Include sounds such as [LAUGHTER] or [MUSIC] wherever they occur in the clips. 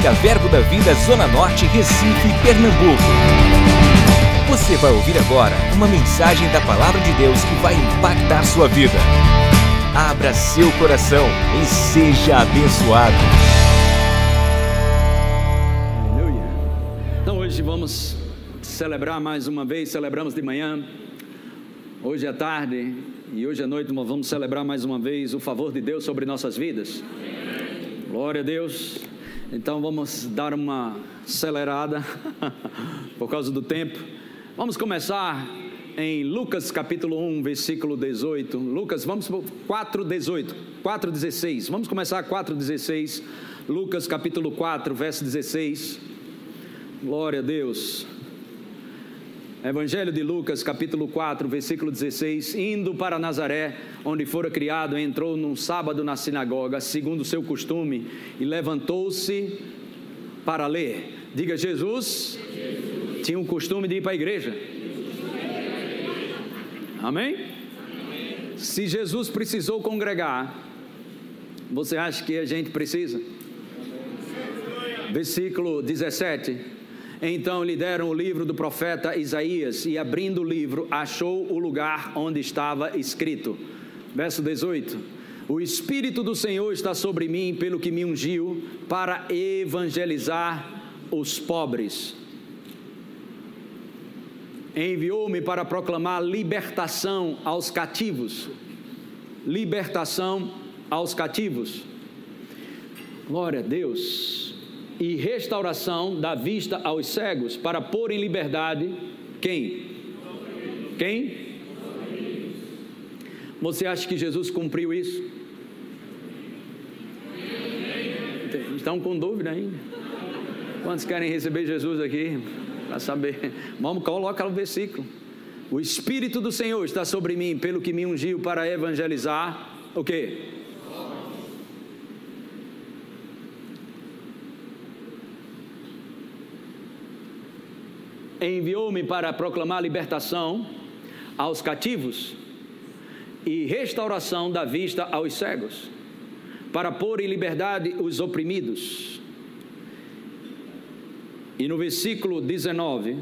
Evangélica Verbo da Vida Zona Norte, Recife, Pernambuco. Você vai ouvir agora uma mensagem da Palavra de Deus que vai impactar sua vida. Abra seu coração e seja abençoado. Aleluia. Então hoje vamos celebrar mais uma vez, celebramos de manhã, hoje à tarde e hoje à noite vamos celebrar mais uma vez o favor de Deus sobre nossas vidas. Glória a Deus. Então vamos dar uma acelerada [LAUGHS] por causa do tempo. Vamos começar em Lucas capítulo 1, versículo 18. Lucas, vamos para 4, 18. 4, 16. Vamos começar 4, 16. Lucas capítulo 4, verso 16. Glória a Deus. Evangelho de Lucas, capítulo 4, versículo 16: Indo para Nazaré, onde fora criado, entrou num sábado na sinagoga, segundo o seu costume, e levantou-se para ler. Diga, Jesus, Jesus. tinha um costume de ir para a igreja. Amém? Amém? Se Jesus precisou congregar, você acha que a gente precisa? Versículo 17 então lhe deram o livro do profeta Isaías, e abrindo o livro, achou o lugar onde estava escrito. Verso 18: O Espírito do Senhor está sobre mim, pelo que me ungiu, para evangelizar os pobres. Enviou-me para proclamar libertação aos cativos. Libertação aos cativos. Glória a Deus e restauração da vista aos cegos, para pôr em liberdade quem? Quem? Você acha que Jesus cumpriu isso? Estão com dúvida ainda? Quantos querem receber Jesus aqui? Para saber. Vamos, colocar o versículo. O Espírito do Senhor está sobre mim, pelo que me ungiu para evangelizar. O quê? Enviou-me para proclamar libertação aos cativos e restauração da vista aos cegos, para pôr em liberdade os oprimidos. E no versículo 19,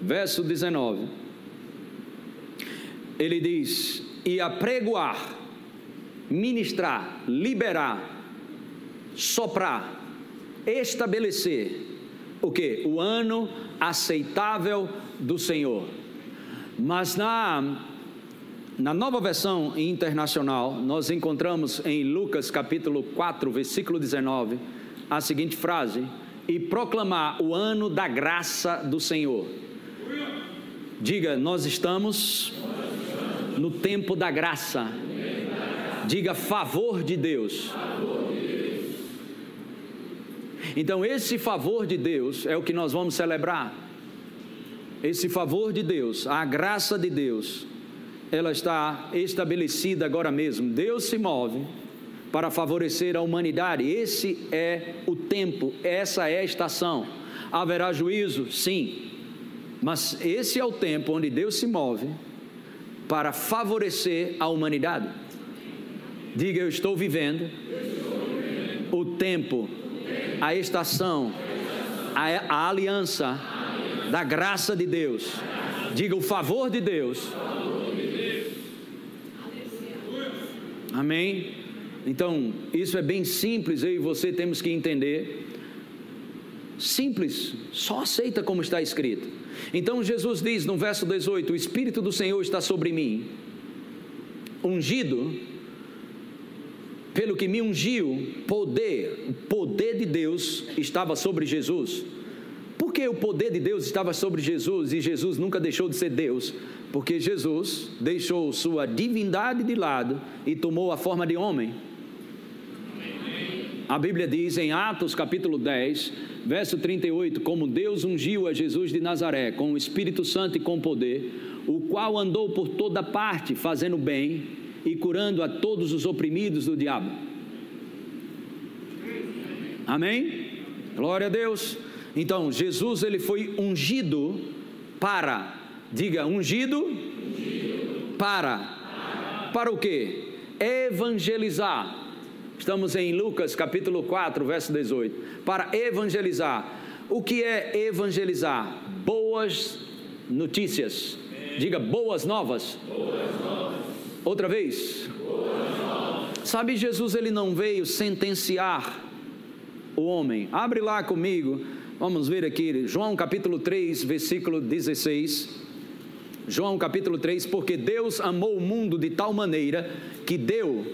verso 19, ele diz: E apregoar, ministrar, liberar, soprar, estabelecer o que? O ano aceitável do Senhor. Mas na, na nova versão internacional, nós encontramos em Lucas capítulo 4, versículo 19, a seguinte frase: E proclamar o ano da graça do Senhor. Diga, nós estamos no tempo da graça. Diga, favor de Deus. Então, esse favor de Deus é o que nós vamos celebrar. Esse favor de Deus, a graça de Deus, ela está estabelecida agora mesmo. Deus se move para favorecer a humanidade. Esse é o tempo, essa é a estação. Haverá juízo? Sim. Mas esse é o tempo onde Deus se move para favorecer a humanidade. Diga, eu estou vivendo o tempo a estação, a, a aliança da graça de Deus. Diga o favor de Deus. Amém? Então, isso é bem simples, eu e você temos que entender. Simples, só aceita como está escrito. Então, Jesus diz no verso 18: O Espírito do Senhor está sobre mim, ungido pelo que me ungiu, poder, o poder de Deus estava sobre Jesus. Por que o poder de Deus estava sobre Jesus e Jesus nunca deixou de ser Deus? Porque Jesus deixou sua divindade de lado e tomou a forma de homem. A Bíblia diz em Atos capítulo 10, verso 38: Como Deus ungiu a Jesus de Nazaré com o Espírito Santo e com poder, o qual andou por toda parte fazendo bem e curando a todos os oprimidos do diabo. Amém? Glória a Deus. Então, Jesus ele foi ungido para, diga, ungido, ungido. Para. para o quê? Evangelizar. Estamos em Lucas capítulo 4, verso 18. Para evangelizar. O que é evangelizar? Boas notícias. Diga boas novas. Boas novas. Outra vez. Sabe, Jesus ele não veio sentenciar o homem. Abre lá comigo. Vamos ver aqui, João capítulo 3, versículo 16. João capítulo 3, porque Deus amou o mundo de tal maneira que deu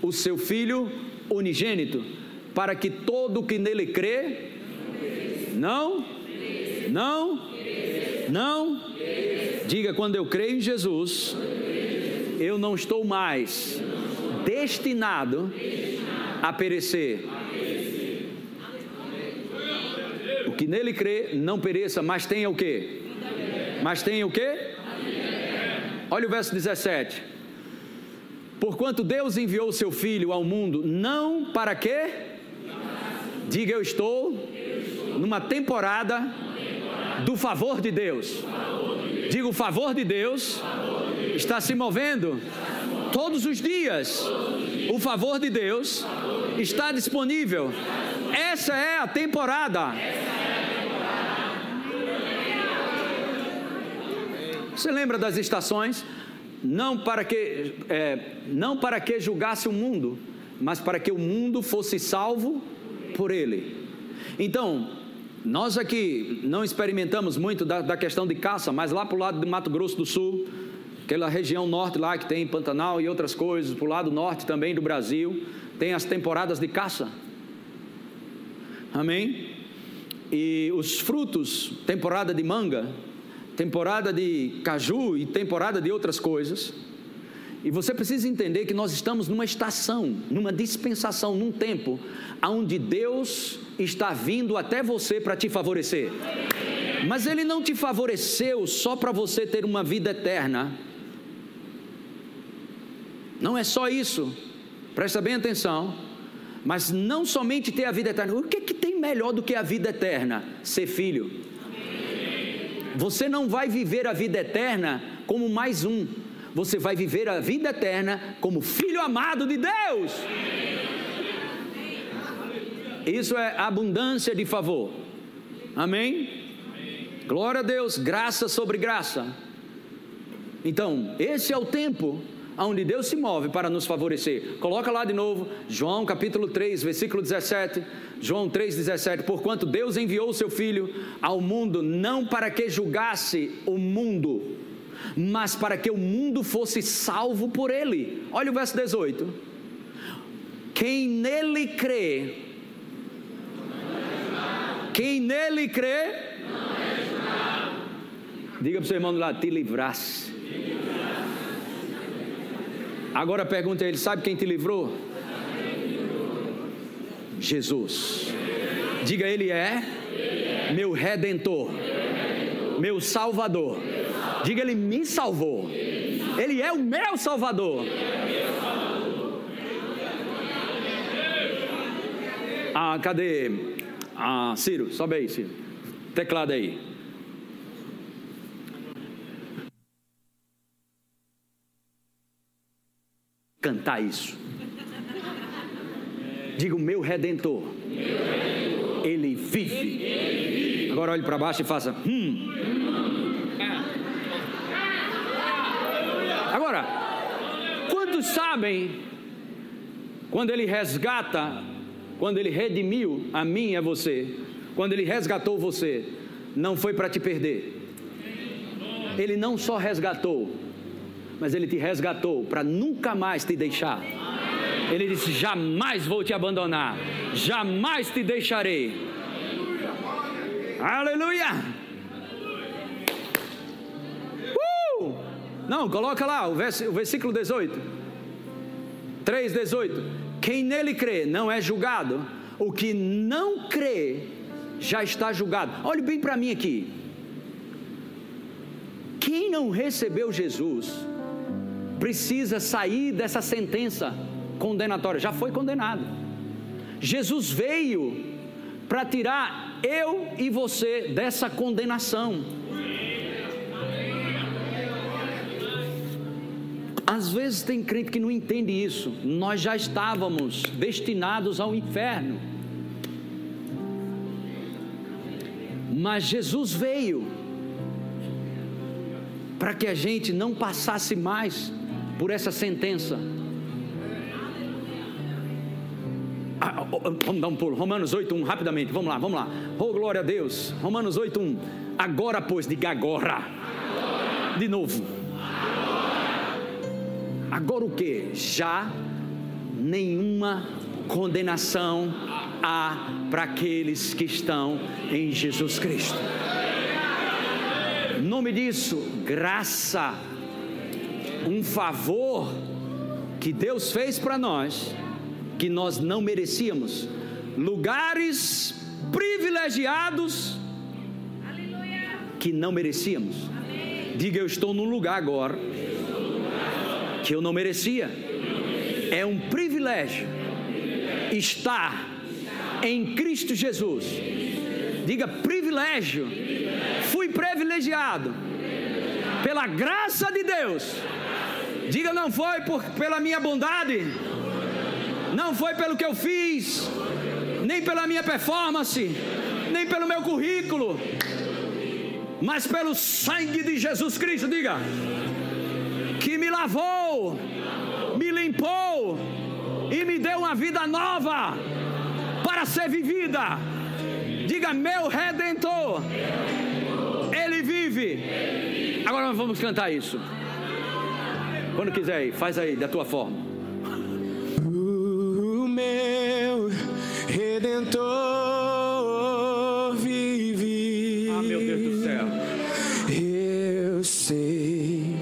o seu Filho unigênito, para que todo que nele crê, não, não, não, diga quando eu creio em Jesus, eu não estou mais destinado a perecer. O que nele crê não pereça, mas tenha o quê? Mas tenha o quê? Olha o verso 17. Porquanto Deus enviou o seu Filho ao mundo, não para quê? Diga eu estou numa temporada do favor de Deus. Diga o favor de Deus está se movendo todos os dias. O favor de Deus está disponível. Essa é a temporada. Você lembra das estações? não para que, é, não para que julgasse o mundo, mas para que o mundo fosse salvo por ele. Então, nós aqui não experimentamos muito da, da questão de caça, mas lá para o lado do Mato Grosso do Sul, aquela região norte lá que tem Pantanal e outras coisas, para o lado norte também do Brasil, tem as temporadas de caça. Amém? E os frutos, temporada de manga, temporada de caju e temporada de outras coisas. E você precisa entender que nós estamos numa estação, numa dispensação, num tempo onde Deus está vindo até você para te favorecer. Mas Ele não te favoreceu só para você ter uma vida eterna. Não é só isso. Presta bem atenção. Mas não somente ter a vida eterna. O que, é que tem melhor do que a vida eterna? Ser filho. Você não vai viver a vida eterna como mais um. Você vai viver a vida eterna como filho amado de Deus. Isso é abundância de favor. Amém? Glória a Deus, graça sobre graça. Então, esse é o tempo onde Deus se move para nos favorecer. Coloca lá de novo, João capítulo 3, versículo 17. João 3,17: Porquanto Deus enviou o seu Filho ao mundo, não para que julgasse o mundo, mas para que o mundo fosse salvo por ele. Olha o verso 18: Quem nele crê, quem nele crê, diga para o seu irmão lado: te livrasse. Agora pergunta a ele: sabe quem te livrou? Jesus. Diga, Ele é meu redentor, meu salvador. Diga, Ele me salvou. Ele é o meu salvador. Ah, cadê? Ah, Ciro, sobe aí, Ciro. Teclado aí. Cantar isso. Diga o meu redentor. Ele, vive. Agora olhe para baixo e faça. Hum. Agora, quantos sabem quando ele resgata, quando ele redimiu a mim e a você, quando ele resgatou você, não foi para te perder. Ele não só resgatou, mas ele te resgatou para nunca mais te deixar. Ele disse: Jamais vou te abandonar, jamais te deixarei. Aleluia! Uh! Não, coloca lá o, vers o versículo 18. 3, 18. Quem nele crê não é julgado, o que não crê já está julgado. Olhe bem para mim aqui. Quem não recebeu Jesus precisa sair dessa sentença condenatória, já foi condenado. Jesus veio para tirar eu e você dessa condenação. Às vezes tem crente que não entende isso. Nós já estávamos destinados ao inferno. Mas Jesus veio para que a gente não passasse mais por essa sentença. Ah, vamos dar um pulo. Romanos 8:1 rapidamente. Vamos lá, vamos lá. Oh glória a Deus. Romanos 8:1. Agora pois, diga agora. De novo. Agora o que? Já nenhuma condenação há para aqueles que estão em Jesus Cristo. Nome disso, graça, um favor que Deus fez para nós, que nós não merecíamos, lugares privilegiados que não merecíamos. Diga, eu estou num lugar agora que eu não merecia. É um privilégio estar em Cristo Jesus. Diga privilégio. Fui privilegiado pela graça de Deus. Diga não foi por, pela minha bondade, não foi pelo que eu fiz, nem pela minha performance, nem pelo meu currículo, mas pelo sangue de Jesus Cristo. Diga que me lavou, me limpou e me deu uma vida nova para ser vivida. Diga, meu redentor, ele vive. Agora vamos cantar isso. Quando quiser aí, faz aí da tua forma. O meu redentor vive. Ah, meu Deus do céu. Eu sei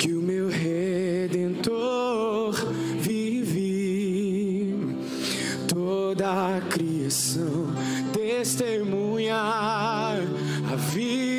que o meu redentor vive. Toda a criação testemunha a vida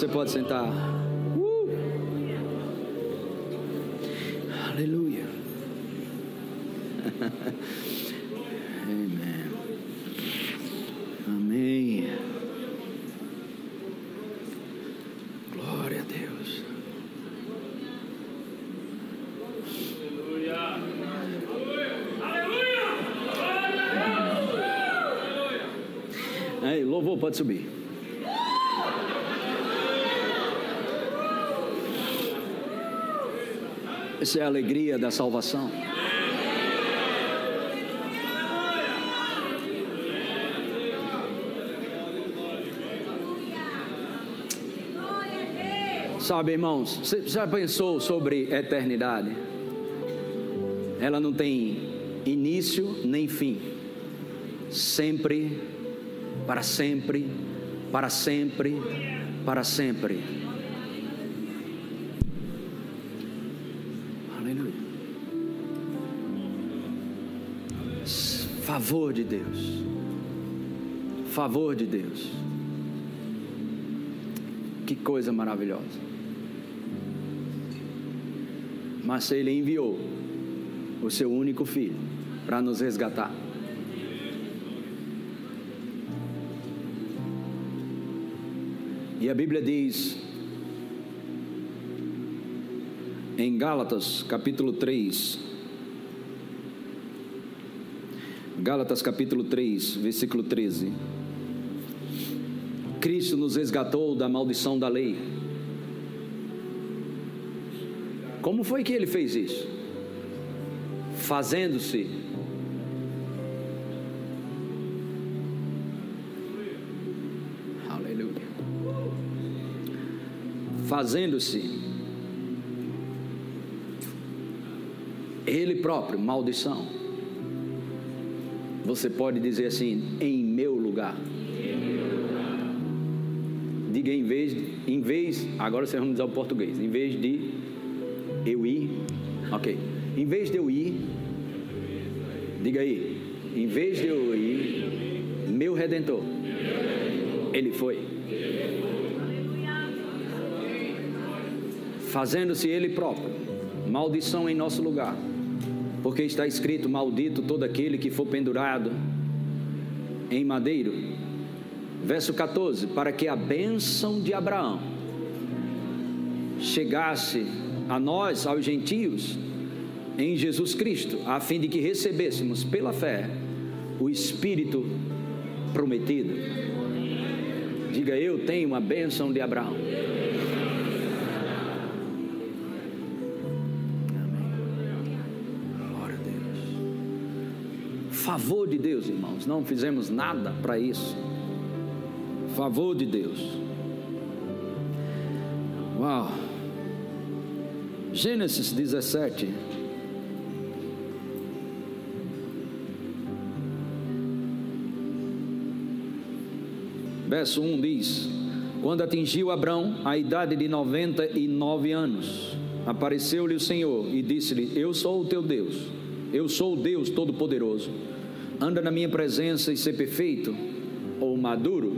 Glória a Deus, você pode sentar. Uh! Aleluia. [LAUGHS] pode subir. Essa é a alegria da salvação. Sabe, irmãos, você já pensou sobre eternidade? Ela não tem início nem fim, sempre para sempre, para sempre, para sempre. Favor de Deus. Favor de Deus. Que coisa maravilhosa. Mas Ele enviou o seu único filho para nos resgatar. E a Bíblia diz em Gálatas, capítulo 3, Gálatas capítulo 3, versículo 13. Cristo nos resgatou da maldição da lei. Como foi que ele fez isso? Fazendo-se fazendo-se ele próprio maldição. Você pode dizer assim, em meu lugar. Diga em vez, em vez, agora vocês vão dizer o português, em vez de eu ir, ok, em vez de eu ir, diga aí, em vez de eu ir, meu redentor, ele foi. fazendo-se ele próprio. Maldição em nosso lugar, porque está escrito: Maldito todo aquele que for pendurado em madeiro. Verso 14: Para que a bênção de Abraão chegasse a nós, aos gentios, em Jesus Cristo, a fim de que recebêssemos pela fé o Espírito prometido. Diga eu tenho a bênção de Abraão. Favor de Deus, irmãos, não fizemos nada para isso. Favor de Deus. Uau. Gênesis 17. Verso 1 diz: Quando atingiu Abrão a idade de 99 anos, apareceu-lhe o Senhor e disse-lhe: Eu sou o teu Deus, eu sou o Deus Todo-Poderoso anda na minha presença e ser perfeito ou maduro.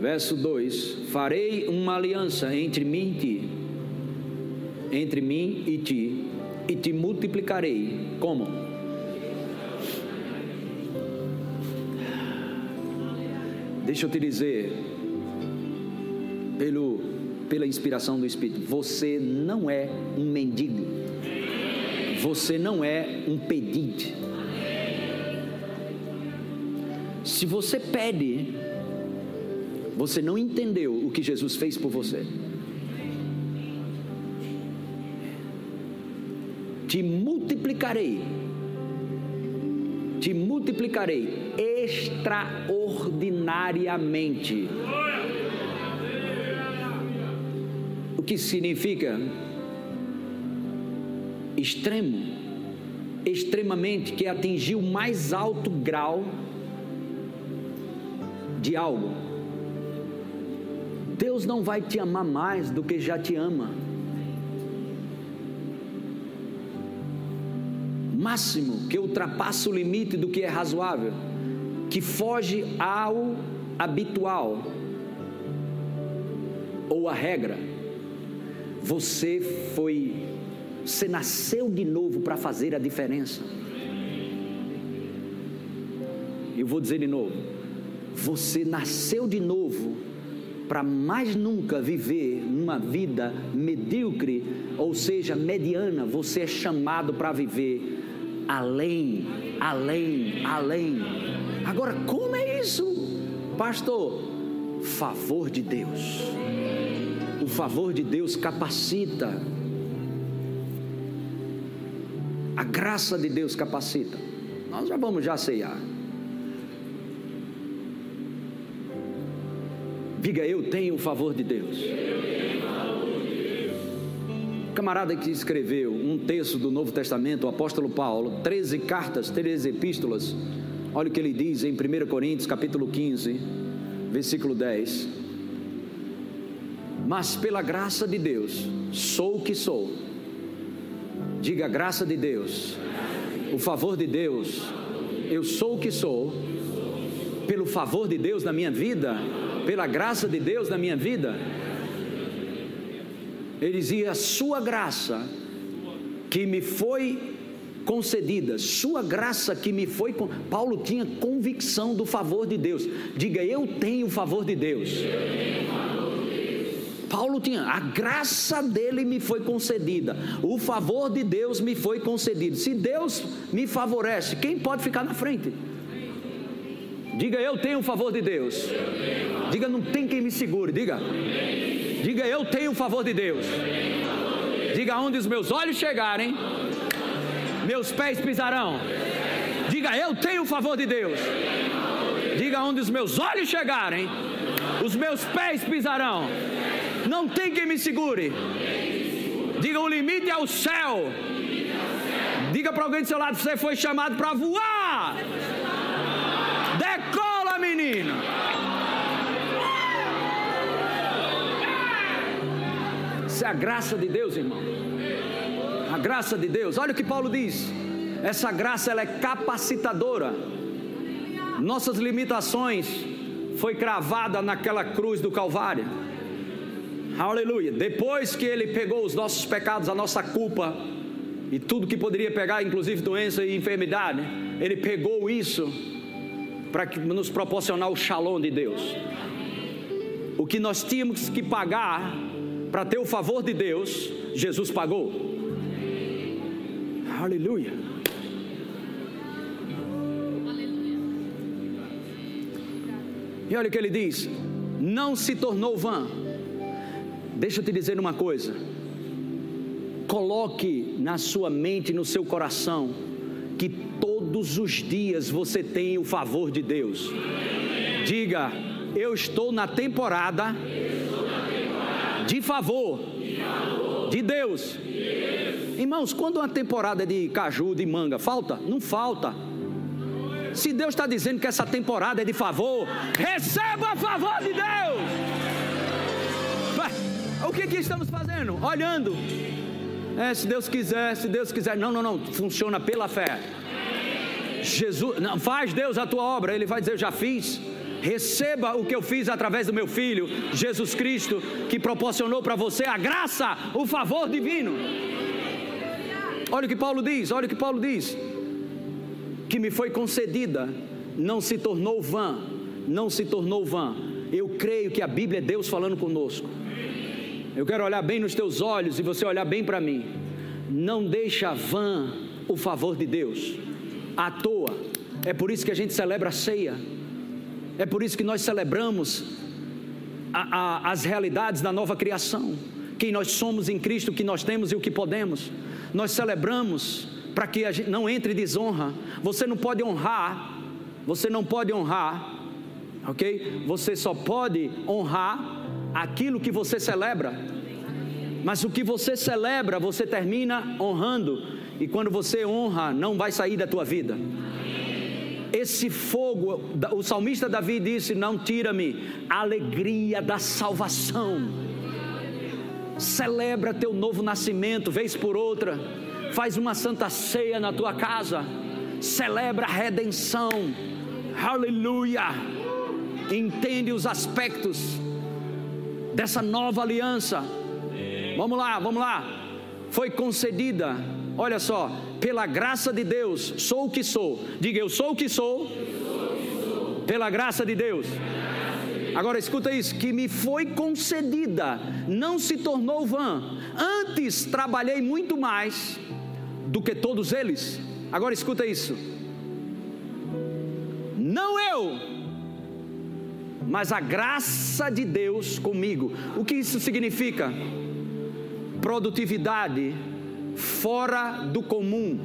Verso 2: Farei uma aliança entre mim e ti, entre mim e ti, e te multiplicarei. Como? Deixa eu te dizer, pelo pela inspiração do Espírito. Você não é um mendigo. Você não é um pedinte. Se você pede, você não entendeu o que Jesus fez por você. Te multiplicarei, te multiplicarei extraordinariamente. O que significa extremo, extremamente, que atingiu o mais alto grau de algo. Deus não vai te amar mais do que já te ama. Máximo que ultrapassa o limite do que é razoável, que foge ao habitual ou à regra. Você foi você nasceu de novo para fazer a diferença. Eu vou dizer de novo. Você nasceu de novo para mais nunca viver uma vida medíocre, ou seja, mediana. Você é chamado para viver além, além, além. Agora, como é isso, pastor? Favor de Deus. O favor de Deus capacita a graça de Deus capacita. Nós já vamos já ceiar. Diga, eu tenho o favor de Deus. Camarada que escreveu um texto do Novo Testamento, o apóstolo Paulo, 13 cartas, 13 epístolas. Olha o que ele diz em 1 Coríntios, capítulo 15, versículo 10. Mas pela graça de Deus, sou o que sou Diga graça de Deus, o favor de Deus. Eu sou o que sou, pelo favor de Deus na minha vida, pela graça de Deus na minha vida. Ele dizia: a Sua graça que me foi concedida, Sua graça que me foi. Paulo tinha convicção do favor de Deus. Diga, eu tenho o favor de Deus. Paulo tinha, a graça dele me foi concedida, o favor de Deus me foi concedido. Se Deus me favorece, quem pode ficar na frente? Diga, eu tenho o favor de Deus. Diga, não tem quem me segure. Diga, diga, eu tenho o favor de Deus. Diga, onde os meus olhos chegarem, meus pés pisarão. Diga, eu tenho o favor de Deus. Diga, onde os meus olhos chegarem, os meus pés pisarão. Não tem quem me segure. Diga o limite é o céu. Diga para alguém do seu lado: você foi chamado para voar. É a graça de Deus, irmão. A graça de Deus. Olha o que Paulo diz. Essa graça ela é capacitadora. Nossas limitações foi cravada naquela cruz do Calvário. Aleluia. Depois que ele pegou os nossos pecados, a nossa culpa e tudo que poderia pegar, inclusive doença e enfermidade, ele pegou isso para nos proporcionar o shalom de Deus. O que nós tínhamos que pagar para ter o favor de Deus, Jesus pagou. Aleluia. E olha o que ele diz: não se tornou vã Deixa eu te dizer uma coisa. Coloque na sua mente, no seu coração, que todos os dias você tem o favor de Deus. Diga, eu estou na temporada de favor de Deus. Irmãos, quando uma temporada de caju, de manga, falta? Não falta. Se Deus está dizendo que essa temporada é de favor, receba o favor de Deus. O que, que estamos fazendo? Olhando. É, se Deus quiser, se Deus quiser. Não, não, não. Funciona pela fé. Jesus, não, faz Deus a tua obra. Ele vai dizer: Eu já fiz. Receba o que eu fiz através do meu filho, Jesus Cristo, que proporcionou para você a graça, o favor divino. Olha o que Paulo diz, olha o que Paulo diz. Que me foi concedida, não se tornou vã, não se tornou vã. Eu creio que a Bíblia é Deus falando conosco Eu quero olhar bem nos teus olhos e você olhar bem para mim. Não deixa vã o favor de Deus à toa. É por isso que a gente celebra a ceia. É por isso que nós celebramos a, a, as realidades da nova criação. Quem nós somos em Cristo, o que nós temos e o que podemos. Nós celebramos para que a gente não entre desonra. Você não pode honrar, você não pode honrar, ok? Você só pode honrar aquilo que você celebra. Mas o que você celebra, você termina honrando. E quando você honra, não vai sair da tua vida. Esse fogo, o salmista Davi disse: Não tira-me a alegria da salvação. Celebra teu novo nascimento, vez por outra. Faz uma santa ceia na tua casa. Celebra a redenção. Aleluia. Entende os aspectos dessa nova aliança. Vamos lá, vamos lá. Foi concedida, olha só, pela graça de Deus, sou o que sou. Diga, eu sou o que sou. Pela graça de Deus. Agora escuta isso: que me foi concedida, não se tornou vã. Antes trabalhei muito mais do que todos eles. Agora escuta isso. Não eu, mas a graça de Deus comigo. O que isso significa? Produtividade fora do comum,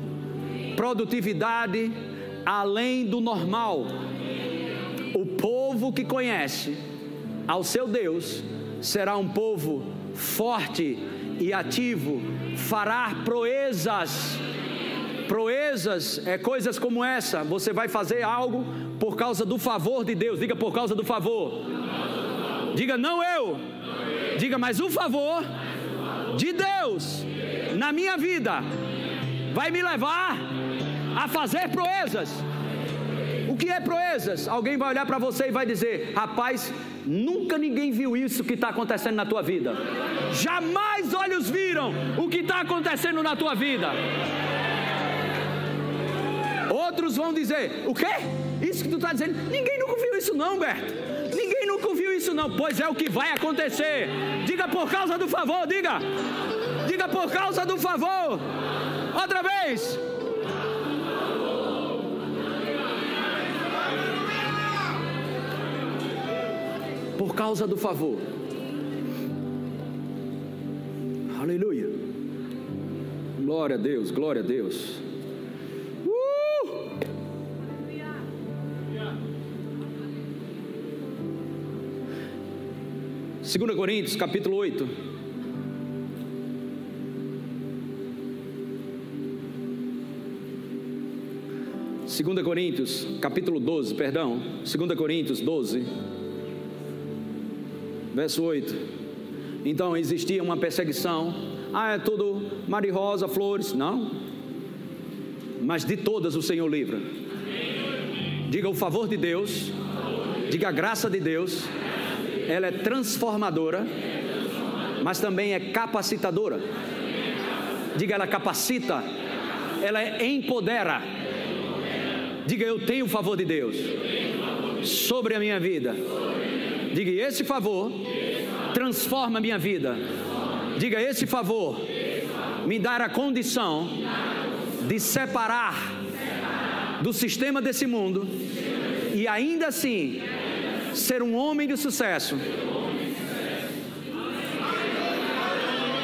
produtividade além do normal. O povo que conhece ao seu Deus será um povo forte e ativo, fará proezas. Proezas é coisas como essa. Você vai fazer algo por causa do favor de Deus. Diga por causa do favor. Diga não eu. Diga mas o favor de Deus na minha vida vai me levar a fazer proezas. O que é proezas? Alguém vai olhar para você e vai dizer: rapaz, nunca ninguém viu isso que está acontecendo na tua vida. Jamais olhos viram o que está acontecendo na tua vida. Outros vão dizer: o quê? Isso que tu está dizendo? Ninguém nunca viu isso, não, Berto. Ninguém nunca viu isso, não. Pois é o que vai acontecer. Diga por causa do favor, diga. Diga por causa do favor. Outra vez. Por causa do favor. Aleluia. Glória a Deus, glória a Deus. Uh! Segunda Coríntios, capítulo 8. 2 Coríntios, capítulo 12, perdão, 2 Coríntios 12, verso 8. Então existia uma perseguição, ah, é tudo marirosa, flores, não, mas de todas o Senhor livra. Diga o favor de Deus, diga a graça de Deus, ela é transformadora, mas também é capacitadora. Diga, ela capacita, ela empodera Diga, eu tenho o favor de Deus sobre a minha vida. Diga, esse favor transforma a minha vida. Diga, esse favor me dá a condição de separar do sistema desse mundo e ainda assim ser um homem de sucesso.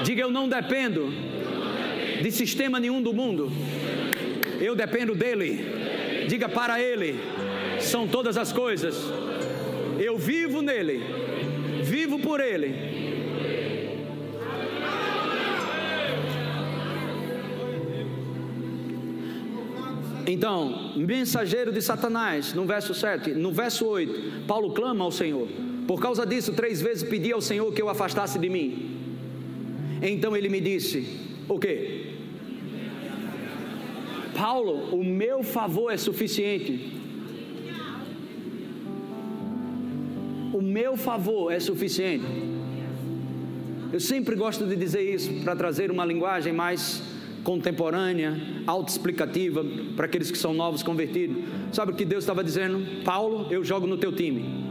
Diga, eu não dependo de sistema nenhum do mundo, eu dependo dele. Diga para Ele: são todas as coisas. Eu vivo nele, vivo por Ele. Então, mensageiro de Satanás, no verso 7, no verso 8, Paulo clama ao Senhor. Por causa disso, três vezes pedi ao Senhor que eu afastasse de mim. Então ele me disse: O que? Paulo, o meu favor é suficiente. O meu favor é suficiente. Eu sempre gosto de dizer isso para trazer uma linguagem mais contemporânea, autoexplicativa para aqueles que são novos convertidos. Sabe o que Deus estava dizendo? Paulo, eu jogo no teu time.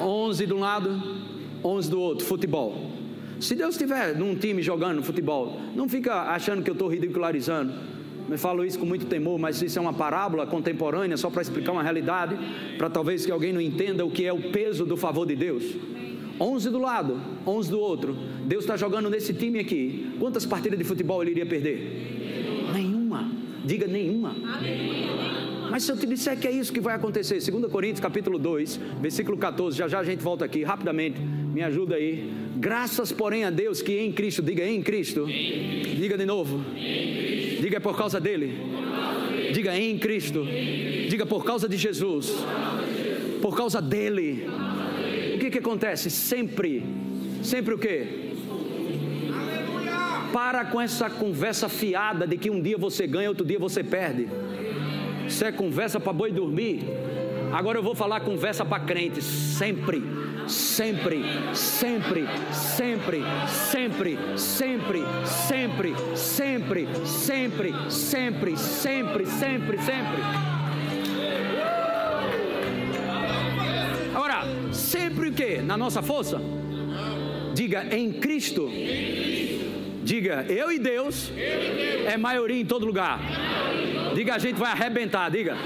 11 de um lado, 11 do outro, futebol. Se Deus estiver num time jogando futebol, não fica achando que eu estou ridicularizando. Eu falo isso com muito temor, mas isso é uma parábola contemporânea, só para explicar uma realidade, para talvez que alguém não entenda o que é o peso do favor de Deus. 11 do lado, 11 do outro. Deus está jogando nesse time aqui. Quantas partidas de futebol ele iria perder? Nenhuma. Diga nenhuma. Mas se eu te disser que é isso que vai acontecer, 2 Coríntios capítulo 2, versículo 14, já já a gente volta aqui rapidamente. Me ajuda aí. Graças, porém, a Deus que em Cristo, diga em Cristo. Diga de novo. Diga é por causa dele. Diga em Cristo. Diga por causa de Jesus. Por causa dele que que acontece? Sempre, sempre o quê? Para com essa conversa fiada de que um dia você ganha, outro dia você perde. Isso é conversa para boi dormir. Agora eu vou falar conversa para crentes. Sempre, sempre, sempre, sempre, sempre, sempre, sempre, sempre, sempre, sempre, sempre, sempre, sempre. Sempre o que? Na nossa força? Diga em Cristo. Diga eu e Deus é maioria em todo lugar. Diga a gente vai arrebentar. Diga.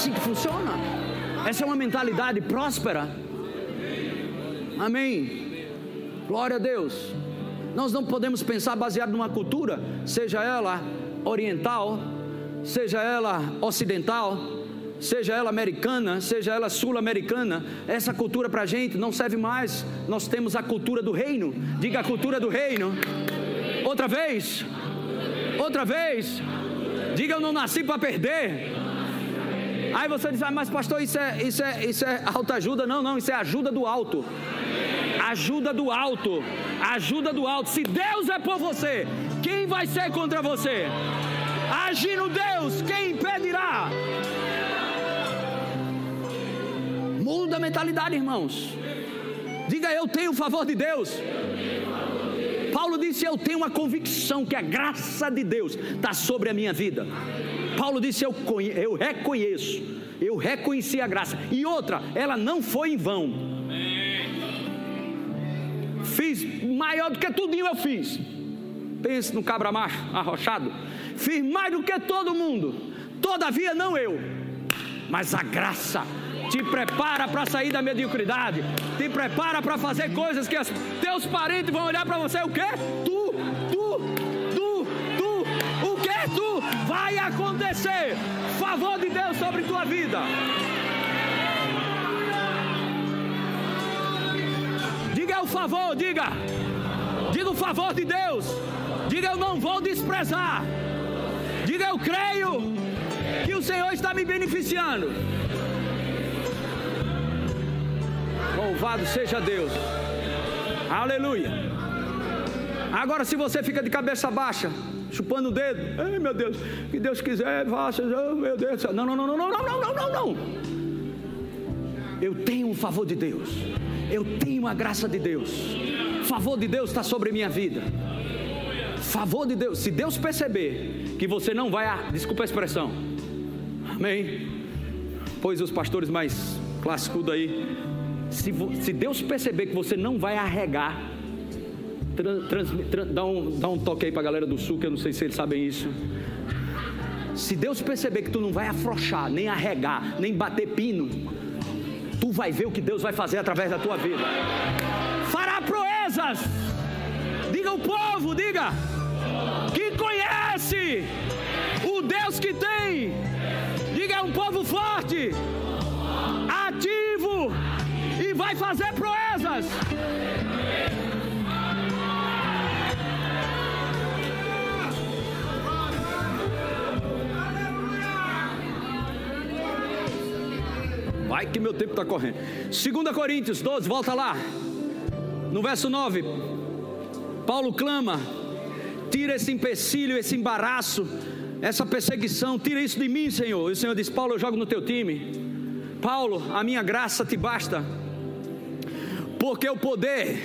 Assim que funciona. Essa é uma mentalidade próspera. Amém. Glória a Deus. Nós não podemos pensar baseado numa cultura, seja ela oriental, seja ela ocidental seja ela americana, seja ela sul-americana, essa cultura para a gente não serve mais. Nós temos a cultura do reino. Diga a cultura do reino. Outra vez. Outra vez. Diga eu não nasci para perder. Aí você diz, ah, mas pastor, isso é, isso é, isso é autoajuda. Não, não, isso é ajuda do alto. Ajuda do alto. Ajuda do alto. Se Deus é por você, quem vai ser contra você? Agindo Deus, quem impedirá? Muda a mentalidade, irmãos. Diga eu tenho o favor de Deus. Paulo disse: Eu tenho uma convicção que a graça de Deus está sobre a minha vida. Paulo disse: eu, eu reconheço, eu reconheci a graça. E outra, ela não foi em vão. Fiz maior do que tudinho eu fiz. Pense no cabra macho arrochado. Fiz mais do que todo mundo. Todavia não eu, mas a graça te prepara para sair da mediocridade, te prepara para fazer coisas que os teus parentes vão olhar para você, o quê? Vai acontecer, favor de Deus sobre tua vida. Diga o favor, diga, diga o favor de Deus, diga eu não vou desprezar, diga eu creio que o Senhor está me beneficiando. Louvado seja Deus. Aleluia. Agora, se você fica de cabeça baixa, chupando o dedo, ai meu Deus, que Deus quiser, faça, meu Deus. Não, não, não, não, não, não, não, não, não. Eu tenho o favor de Deus. Eu tenho a graça de Deus. O favor de Deus está sobre minha vida. Favor de Deus. Se Deus perceber que você não vai, a, desculpa a expressão. Amém. Pois os pastores mais clássicos aí se, se Deus perceber que você não vai arregar, trans, dá, um, dá um toque aí para a galera do sul, que eu não sei se eles sabem isso. Se Deus perceber que tu não vai afrouxar, nem arregar, nem bater pino, tu vai ver o que Deus vai fazer através da tua vida. Fará proezas. Diga o povo, diga. Que conhece o Deus que tem. Diga é um povo forte vai fazer proezas. Vai que meu tempo está correndo. 2 Coríntios 12, volta lá. No verso 9, Paulo clama: tira esse empecilho, esse embaraço, essa perseguição, tira isso de mim, Senhor. E o Senhor diz: Paulo, eu jogo no teu time. Paulo, a minha graça te basta porque o poder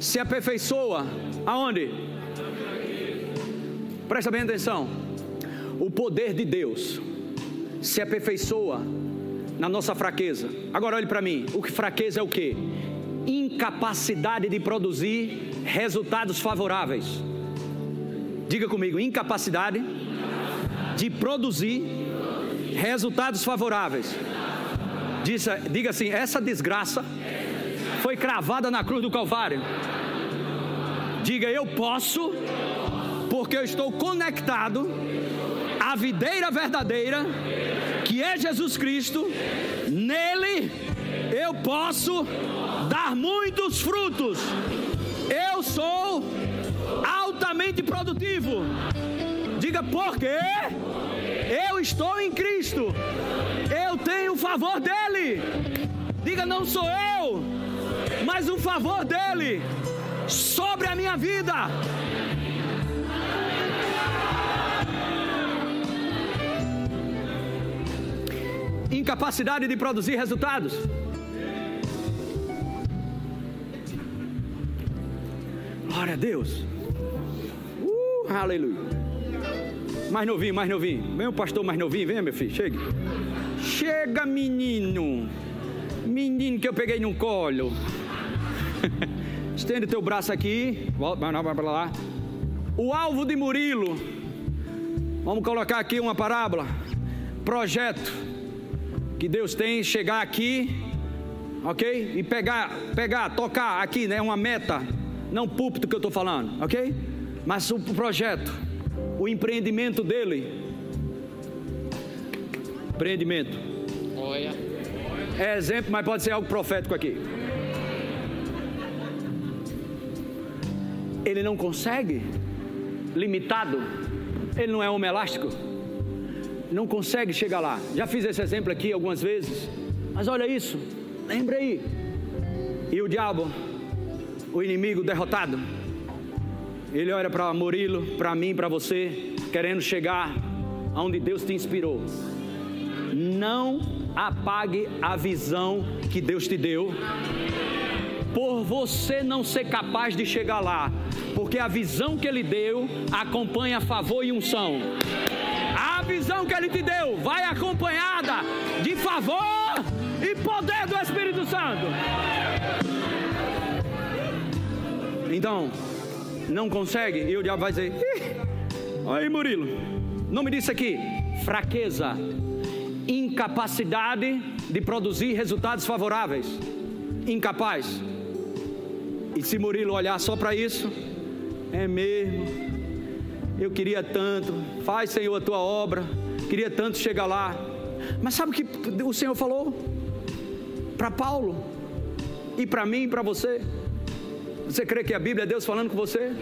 se aperfeiçoa aonde? Presta bem atenção. O poder de Deus se aperfeiçoa na nossa fraqueza. Agora olhe para mim, o que fraqueza é o que? Incapacidade de produzir resultados favoráveis. Diga comigo, incapacidade de produzir resultados favoráveis. diga assim: essa desgraça foi cravada na cruz do Calvário. Diga, eu posso, porque eu estou conectado à videira verdadeira, é Jesus Cristo. Nele eu posso dar muitos frutos. Eu sou altamente produtivo. Diga por quê? Eu estou em Cristo. Eu tenho o favor dele. Diga não sou eu, mas o favor dele sobre a minha vida. Incapacidade de produzir resultados. Glória a Deus. Uh, aleluia. Mais novinho, mais novinho. Vem o pastor mais novinho, vem meu filho, chega. Chega, menino. Menino que eu peguei no colo. [LAUGHS] Estende teu braço aqui. Volta, vai para lá. O alvo de Murilo. Vamos colocar aqui uma parábola. Projeto que Deus tem chegar aqui, ok? E pegar, pegar, tocar aqui, né? Uma meta, não púlpito que eu estou falando, ok? Mas o projeto, o empreendimento dele. Empreendimento. Olha. É exemplo, mas pode ser algo profético aqui. ele não consegue, limitado, ele não é homem elástico, não consegue chegar lá. Já fiz esse exemplo aqui algumas vezes, mas olha isso, lembre aí. E o diabo, o inimigo derrotado, ele olha para Murilo, para mim, para você, querendo chegar aonde Deus te inspirou. Não apague a visão que Deus te deu por você não ser capaz de chegar lá, porque a visão que Ele deu acompanha favor e unção. Visão que Ele te deu vai acompanhada de favor e poder do Espírito Santo. Então, não consegue, e o diabo vai dizer: aí Murilo, nome disso aqui: fraqueza, incapacidade de produzir resultados favoráveis, incapaz. E se Murilo olhar só para isso, é mesmo. Eu queria tanto, faz Senhor a tua obra, queria tanto chegar lá. Mas sabe o que o Senhor falou? Para Paulo, e para mim e para você. Você crê que a Bíblia é Deus falando com você?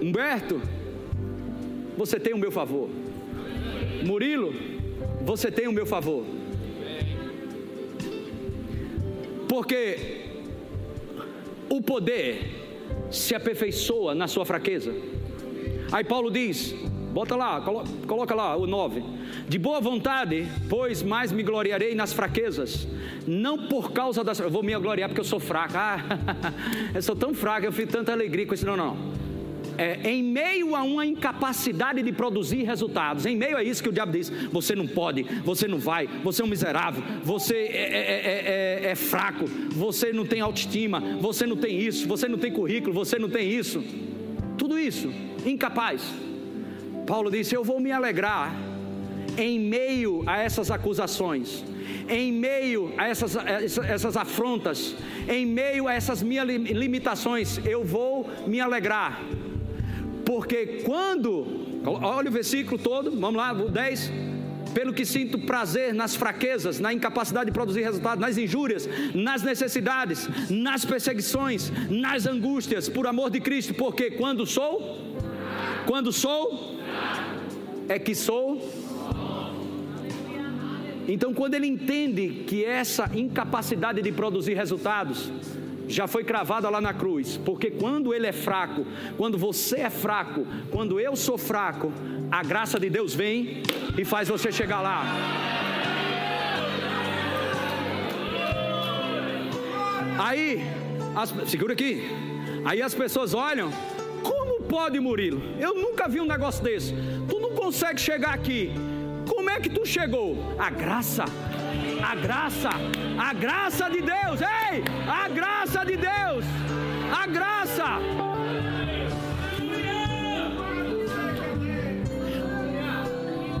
Humberto, você tem o meu favor. Murilo, você tem o meu favor. Porque o poder se aperfeiçoa na sua fraqueza. Aí Paulo diz: bota lá, coloca lá o 9. De boa vontade, pois mais me gloriarei nas fraquezas, não por causa das. Eu vou me gloriar porque eu sou fraco. Ah, [LAUGHS] eu sou tão fraco, eu fico tanta alegria com isso. Não, não é, em meio a uma incapacidade de produzir resultados, em meio a isso que o diabo diz: você não pode, você não vai, você é um miserável, você é, é, é fraco, você não tem autoestima, você não tem isso, você não tem currículo, você não tem isso, tudo isso, incapaz. Paulo disse: Eu vou me alegrar em meio a essas acusações, em meio a essas, essas afrontas, em meio a essas minhas limitações, eu vou me alegrar porque quando, olha o versículo todo, vamos lá, o 10. Pelo que sinto prazer nas fraquezas, na incapacidade de produzir resultados, nas injúrias, nas necessidades, nas perseguições, nas angústias, por amor de Cristo, porque quando sou, quando sou, é que sou. Então, quando ele entende que essa incapacidade de produzir resultados, já foi cravada lá na cruz, porque quando ele é fraco, quando você é fraco, quando eu sou fraco, a graça de Deus vem e faz você chegar lá. Aí, as, segura aqui. Aí as pessoas olham, pode, Murilo? Eu nunca vi um negócio desse. Tu não consegue chegar aqui. Como é que tu chegou? A graça. A graça. A graça de Deus. Ei! A graça de Deus. A graça.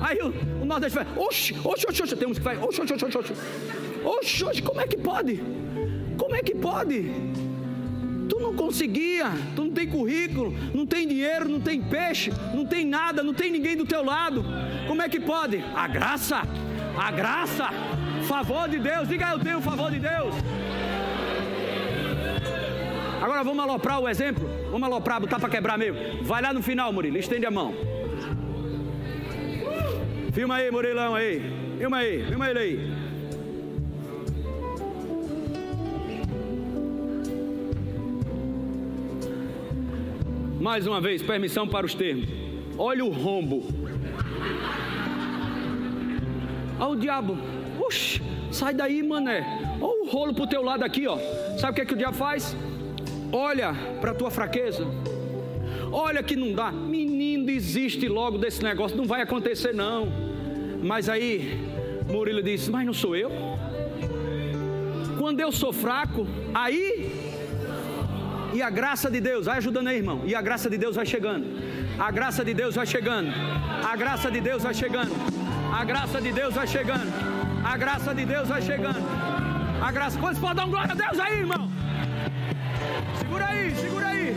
Aí o, o Nordeste vai, oxe, oxe, oxe, oxe, tem uns que vai, oxe, oxe, oxe, oxe, oxe, oxe, como é que pode? Como é que pode? Tu não conseguia, tu não tem currículo, não tem dinheiro, não tem peixe, não tem nada, não tem ninguém do teu lado. Como é que pode? A graça, a graça, favor de Deus. Diga eu tenho o favor de Deus. Agora vamos aloprar o exemplo. Vamos aloprar, botar para quebrar meio. Vai lá no final, Murilo, estende a mão. Filma aí, Murilão aí. Filma aí, filma ele aí. Mais uma vez, permissão para os termos. Olha o rombo. Olha o diabo. Oxe, sai daí, mané. Olha o rolo pro teu lado aqui, ó. Sabe o que, é que o diabo faz? Olha para tua fraqueza. Olha que não dá. Menino, desiste logo desse negócio. Não vai acontecer, não. Mas aí, Murilo disse: Mas não sou eu. Quando eu sou fraco, aí e a graça de Deus, vai ajudando aí, irmão. E a graça de Deus vai chegando. A graça de Deus vai chegando. A graça de Deus vai chegando. A graça de Deus vai chegando. A graça de Deus vai chegando. A graça. Quantos podem dar um glória a Deus aí, irmão? Segura aí, segura aí.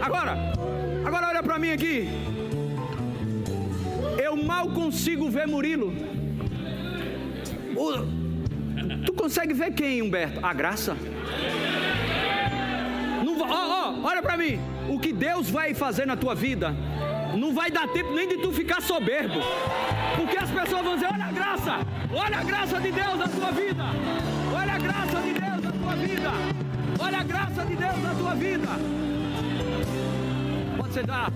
Agora, agora olha para mim aqui. Eu mal consigo ver Murilo. Tu consegue ver quem, Humberto? A graça. Não, ó, ó, olha para mim. O que Deus vai fazer na tua vida, não vai dar tempo nem de tu ficar soberbo. Porque as pessoas vão dizer: olha a graça, olha a graça de Deus na tua vida. Olha a graça de Deus na tua vida. Olha a graça de Deus na tua vida. Pode sentar.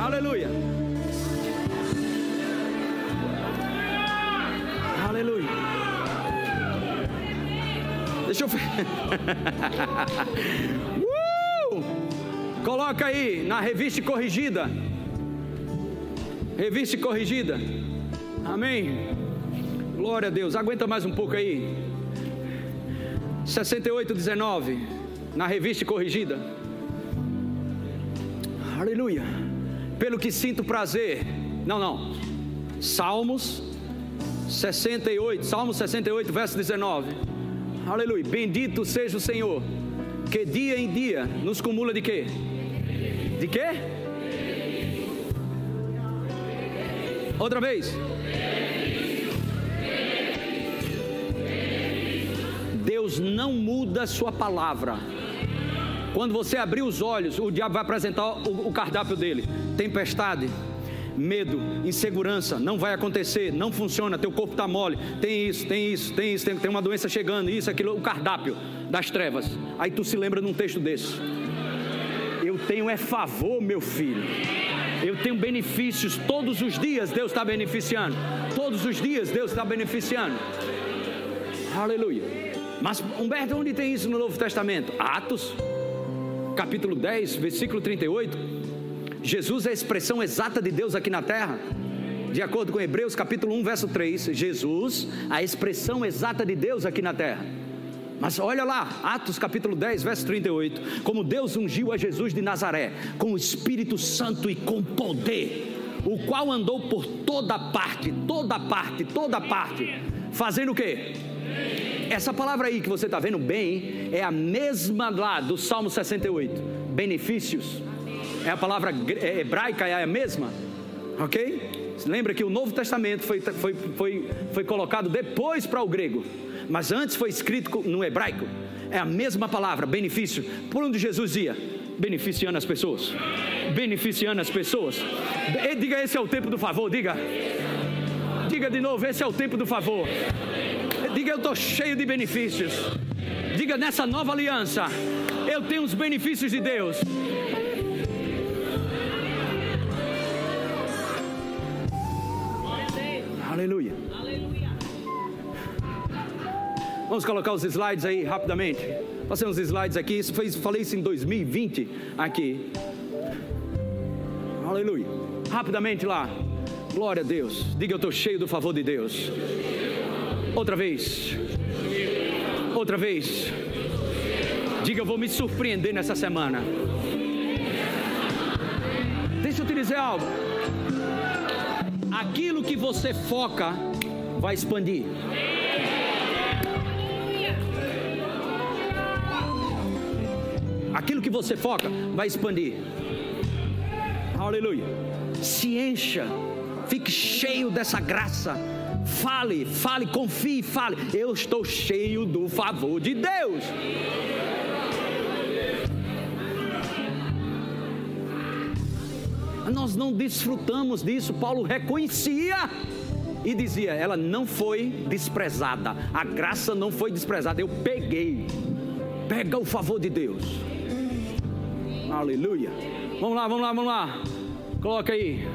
Aleluia. Aleluia. Deixa eu ver. [LAUGHS] uh! Coloca aí na revista corrigida. Revista corrigida. Amém. Glória a Deus. Aguenta mais um pouco aí. 68, 19. Na revista corrigida. Aleluia. Pelo que sinto prazer. Não, não. Salmos 68. Salmos 68, verso 19 Aleluia. Bendito seja o Senhor, que dia em dia nos cumula de quê? De quê? Outra vez. Deus não muda sua palavra. Quando você abrir os olhos, o diabo vai apresentar o, o cardápio dele: tempestade, medo, insegurança, não vai acontecer, não funciona, teu corpo está mole, tem isso, tem isso, tem isso, tem, tem uma doença chegando, isso, aquilo, o cardápio das trevas. Aí tu se lembra num texto desse. Eu tenho é favor, meu filho. Eu tenho benefícios todos os dias, Deus está beneficiando. Todos os dias Deus está beneficiando. Aleluia. Mas Humberto, onde tem isso no Novo Testamento? Atos, capítulo 10, versículo 38. Jesus é a expressão exata de Deus aqui na terra. De acordo com Hebreus capítulo 1, verso 3, Jesus, a expressão exata de Deus aqui na terra. Mas olha lá, Atos capítulo 10, verso 38, como Deus ungiu a Jesus de Nazaré com o Espírito Santo e com poder, o qual andou por toda parte, toda parte, toda parte, fazendo o quê? Essa palavra aí que você está vendo bem é a mesma lá do Salmo 68, benefícios é a palavra é hebraica é a mesma, ok? Lembra que o Novo Testamento foi, foi, foi, foi colocado depois para o grego, mas antes foi escrito no hebraico. É a mesma palavra, benefício. Por onde Jesus ia? Beneficiando as pessoas. Beneficiando as pessoas. Diga: esse é o tempo do favor. Diga. Diga de novo: esse é o tempo do favor. Diga: eu estou cheio de benefícios. Diga: nessa nova aliança, eu tenho os benefícios de Deus. Aleluia. Vamos colocar os slides aí rapidamente. Passei uns slides aqui. Isso falei isso em 2020 aqui. Aleluia. Rapidamente lá. Glória a Deus. Diga eu estou cheio do favor de Deus. Outra vez. Outra vez. Diga eu vou me surpreender nessa semana. Deixa eu te dizer algo. Aquilo que você foca vai expandir. Aquilo que você foca vai expandir. Aleluia. Se encha, fique cheio dessa graça. Fale, fale, confie, fale. Eu estou cheio do favor de Deus. Nós não desfrutamos disso. Paulo reconhecia e dizia: ela não foi desprezada, a graça não foi desprezada. Eu peguei, pega o favor de Deus. Aleluia. Vamos lá, vamos lá, vamos lá. Coloca aí.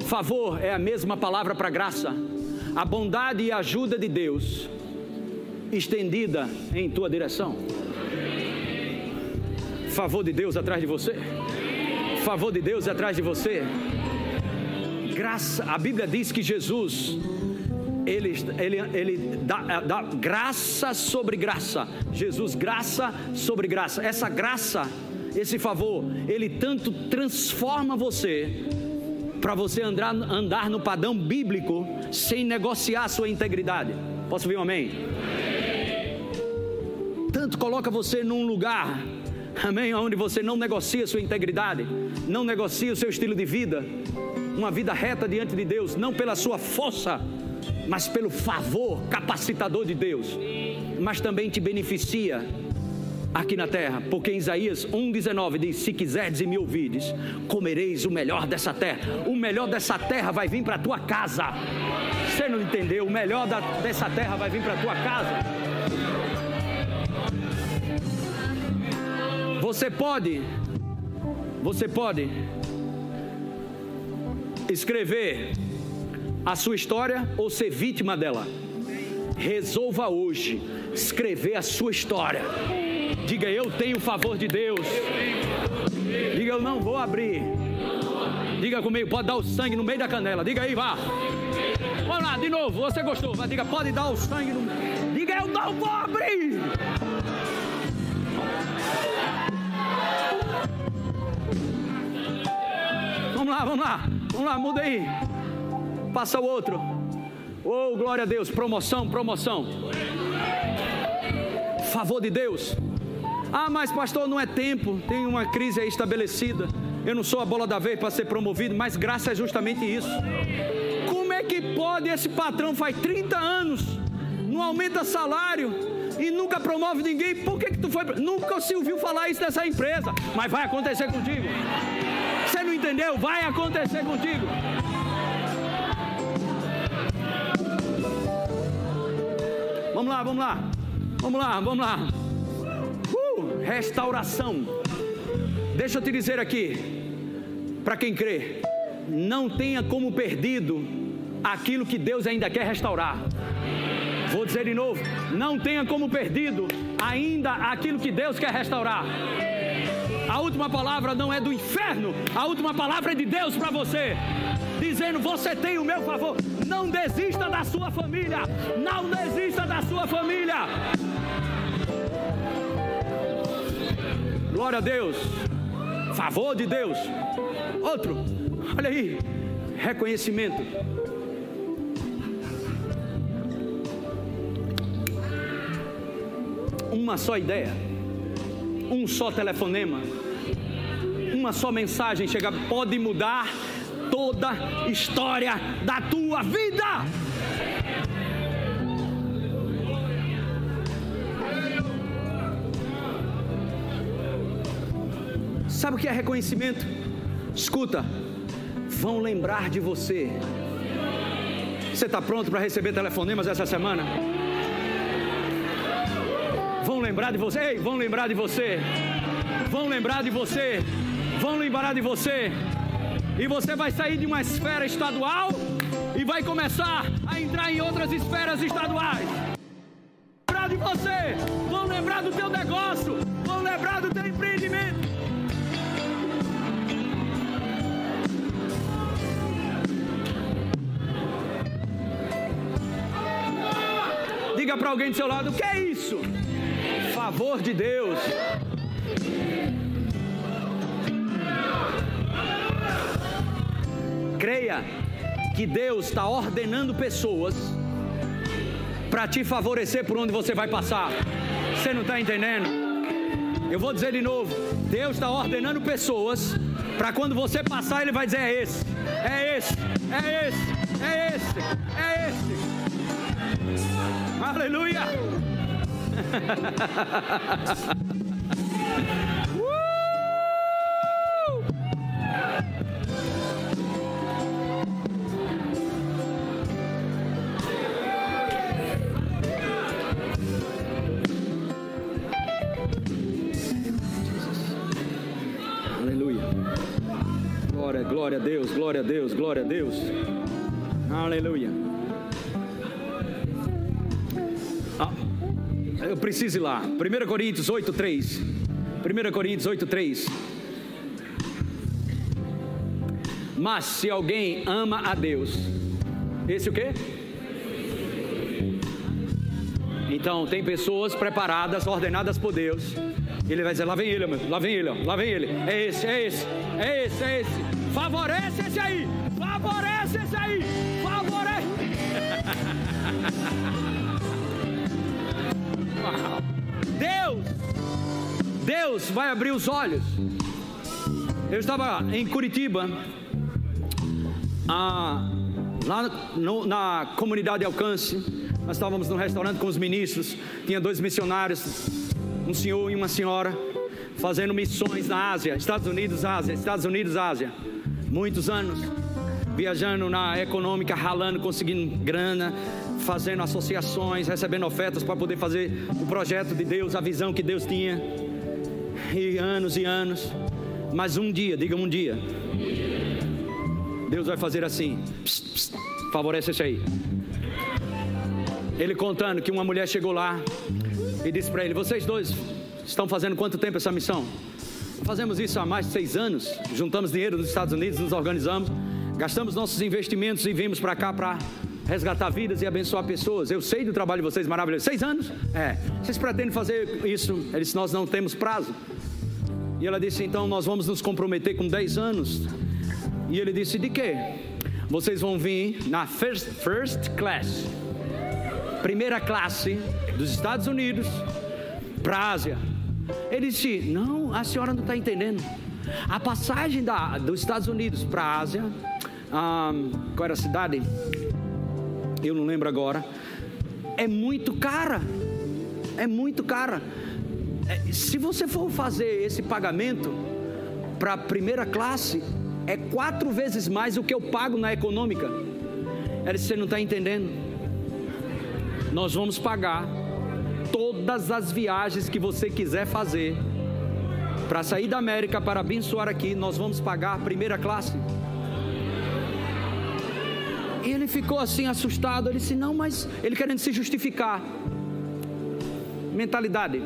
Favor é a mesma palavra para graça. A bondade e a ajuda de Deus estendida em tua direção. Favor de Deus atrás de você. Favor de Deus atrás de você. Graça, a Bíblia diz que Jesus ele, ele, ele dá, dá graça sobre graça. Jesus, graça sobre graça. Essa graça esse favor, ele tanto transforma você para você andar, andar no padrão bíblico sem negociar a sua integridade. Posso ouvir um amém? Tanto coloca você num lugar, amém, onde você não negocia a sua integridade, não negocia o seu estilo de vida, uma vida reta diante de Deus, não pela sua força, mas pelo favor capacitador de Deus, mas também te beneficia aqui na terra, porque em Isaías 1,19 diz: Se quiserdes e me ouvides, comereis o melhor dessa terra. O melhor dessa terra vai vir para a tua casa. Você não entendeu? O melhor da, dessa terra vai vir para a tua casa. Você pode, você pode escrever a sua história ou ser vítima dela. Resolva hoje escrever a sua história. Diga eu tenho o favor de Deus. Diga eu não vou abrir. Diga comigo, pode dar o sangue no meio da canela. Diga aí, vá. Vamos lá, de novo. Você gostou? Vai, diga, pode dar o sangue no. Diga eu não vou abrir. Vamos lá, vamos lá. Vamos lá, muda aí. Passa o outro. Oh, glória a Deus. Promoção, promoção. Favor de Deus. Ah, mas pastor, não é tempo, tem uma crise aí estabelecida. Eu não sou a bola da vez para ser promovido, mas graça é justamente isso. Como é que pode esse patrão faz 30 anos, não aumenta salário e nunca promove ninguém? Por que, que tu foi? Nunca se ouviu falar isso dessa empresa, mas vai acontecer contigo. Você não entendeu? Vai acontecer contigo. Vamos lá, vamos lá. Vamos lá, vamos lá restauração. Deixa eu te dizer aqui, para quem crê, não tenha como perdido aquilo que Deus ainda quer restaurar. Vou dizer de novo: não tenha como perdido ainda aquilo que Deus quer restaurar. A última palavra não é do inferno, a última palavra é de Deus para você, dizendo: Você tem o meu favor. Não desista da sua família, não desista da sua família. Glória a Deus. Favor de Deus. Outro. Olha aí. Reconhecimento. Uma só ideia. Um só telefonema. Uma só mensagem chega pode mudar toda história da tua vida. Sabe o que é reconhecimento? Escuta, vão lembrar de você. Você está pronto para receber telefonemas essa semana? lembrar de você. Ei, vão lembrar de você. Vão lembrar de você. Vão lembrar de você. E você vai sair de uma esfera estadual e vai começar a entrar em outras esferas estaduais. Vão lembrar de você. Vão lembrar do teu negócio. Vão lembrar do teu empreendimento. diga para alguém do seu lado: Que Favor de Deus. Creia que Deus está ordenando pessoas para te favorecer por onde você vai passar. Você não está entendendo? Eu vou dizer de novo: Deus está ordenando pessoas para quando você passar, Ele vai dizer: é esse, é esse, é esse, é esse, é esse. Aleluia! Glória a Deus, glória a Deus, glória a Deus. Aleluia. Eu preciso ir lá. 1 Coríntios 8, 3. 1 Coríntios 8, 3. Mas se alguém ama a Deus, esse o quê? Então, tem pessoas preparadas, ordenadas por Deus. Ele vai dizer: lá vem ele, lá vem ele, lá vem ele. É esse, é esse, é esse, é esse. Favorece esse aí. Favorece esse aí. Favorece. [LAUGHS] Deus. Deus vai abrir os olhos. Eu estava em Curitiba, ah, lá no, na comunidade de alcance. Nós estávamos num restaurante com os ministros. Tinha dois missionários, um senhor e uma senhora, fazendo missões na Ásia, Estados Unidos, Ásia, Estados Unidos, Ásia muitos anos, viajando na econômica, ralando, conseguindo grana, fazendo associações, recebendo ofertas para poder fazer o projeto de Deus, a visão que Deus tinha. E anos e anos. Mas um dia, diga um dia, Deus vai fazer assim: pss, pss, favorece esse aí. Ele contando que uma mulher chegou lá e disse para ele: Vocês dois estão fazendo quanto tempo essa missão? Fazemos isso há mais de seis anos. Juntamos dinheiro dos Estados Unidos, nos organizamos, gastamos nossos investimentos e vimos para cá para resgatar vidas e abençoar pessoas. Eu sei do trabalho de vocês maravilhoso. Seis anos? É. Vocês pretendem fazer isso? Ele disse: Nós não temos prazo. E ela disse: Então nós vamos nos comprometer com dez anos. E ele disse: De quê? Vocês vão vir na first, first class, primeira classe dos Estados Unidos para a Ásia ele disse: Não, a senhora não está entendendo. A passagem da, dos Estados Unidos para a Ásia, qual era a cidade? Eu não lembro agora. É muito cara. É muito cara. É, se você for fazer esse pagamento para a primeira classe, é quatro vezes mais do que eu pago na econômica. Ela disse: Você não está entendendo. Nós vamos pagar todas as viagens que você quiser fazer para sair da América para abençoar aqui, nós vamos pagar primeira classe. E ele ficou assim assustado. Ele disse: Não, mas ele querendo se justificar. Mentalidade.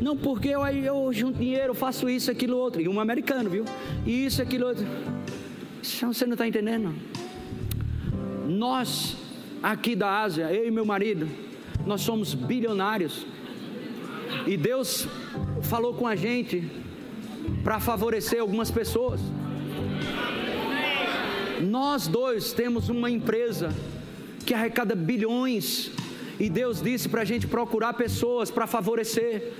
Não, porque eu, eu junto dinheiro, faço isso, aquilo, outro. E um americano, viu? Isso, aquilo, outro. Você não está entendendo? Nós, aqui da Ásia, eu e meu marido, nós somos bilionários. E Deus falou com a gente para favorecer algumas pessoas. Nós dois temos uma empresa que arrecada bilhões. E Deus disse para a gente procurar pessoas para favorecer.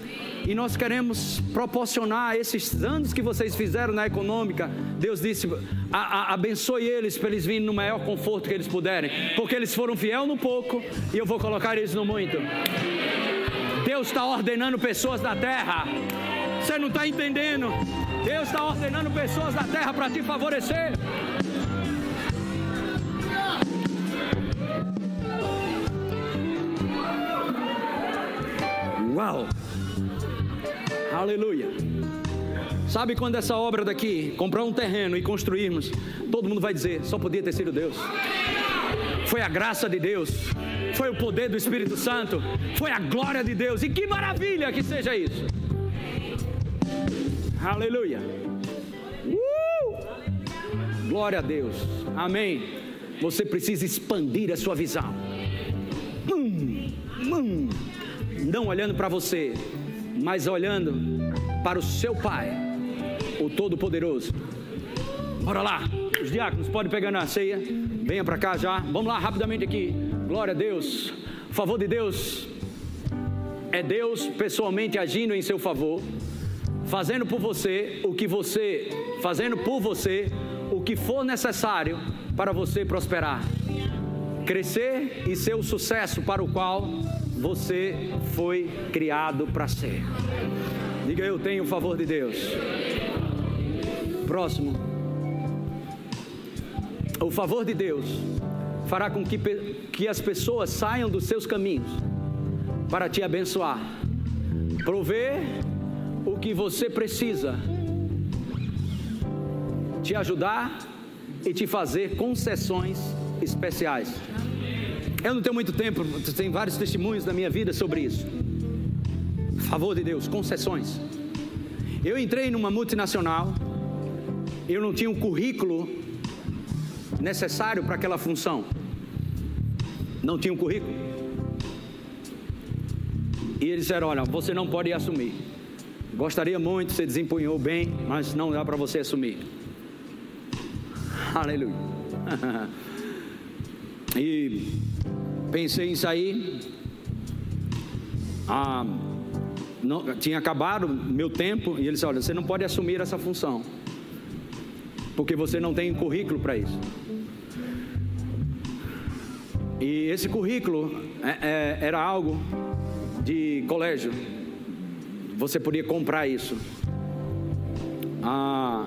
E nós queremos proporcionar esses anos que vocês fizeram na econômica. Deus disse: a, a, abençoe eles para eles virem no maior conforto que eles puderem. Porque eles foram fiel no pouco e eu vou colocar eles no muito. Deus está ordenando pessoas da terra. Você não está entendendo? Deus está ordenando pessoas da terra para te favorecer. Aleluia. Sabe quando essa obra daqui, comprar um terreno e construirmos, todo mundo vai dizer, só podia ter sido Deus. Foi a graça de Deus, foi o poder do Espírito Santo, foi a glória de Deus. E que maravilha que seja isso. Aleluia. Uh! Glória a Deus. Amém. Você precisa expandir a sua visão. Hum. Hum, não olhando para você, mas olhando para o seu Pai, o Todo-Poderoso. Bora lá, os diáconos podem pegar na ceia, venha para cá já. Vamos lá rapidamente aqui. Glória a Deus. O favor de Deus é Deus pessoalmente agindo em seu favor, fazendo por você o que você, fazendo por você o que for necessário para você prosperar, crescer e ser o sucesso para o qual você foi criado para ser. Diga eu tenho o favor de Deus. Próximo. O favor de Deus fará com que, que as pessoas saiam dos seus caminhos para te abençoar, prover o que você precisa, te ajudar e te fazer concessões especiais. Eu não tenho muito tempo, tem vários testemunhos na minha vida sobre isso. Favor de Deus, concessões. Eu entrei numa multinacional, eu não tinha um currículo necessário para aquela função. Não tinha um currículo. E eles disseram: Olha, você não pode assumir. Gostaria muito, você desempunhou bem, mas não dá para você assumir. [LAUGHS] Aleluia. [LAUGHS] e pensei em sair. Ah, não, tinha acabado meu tempo e ele disse: Olha, você não pode assumir essa função, porque você não tem currículo para isso. E esse currículo é, é, era algo de colégio, você podia comprar isso. Ah,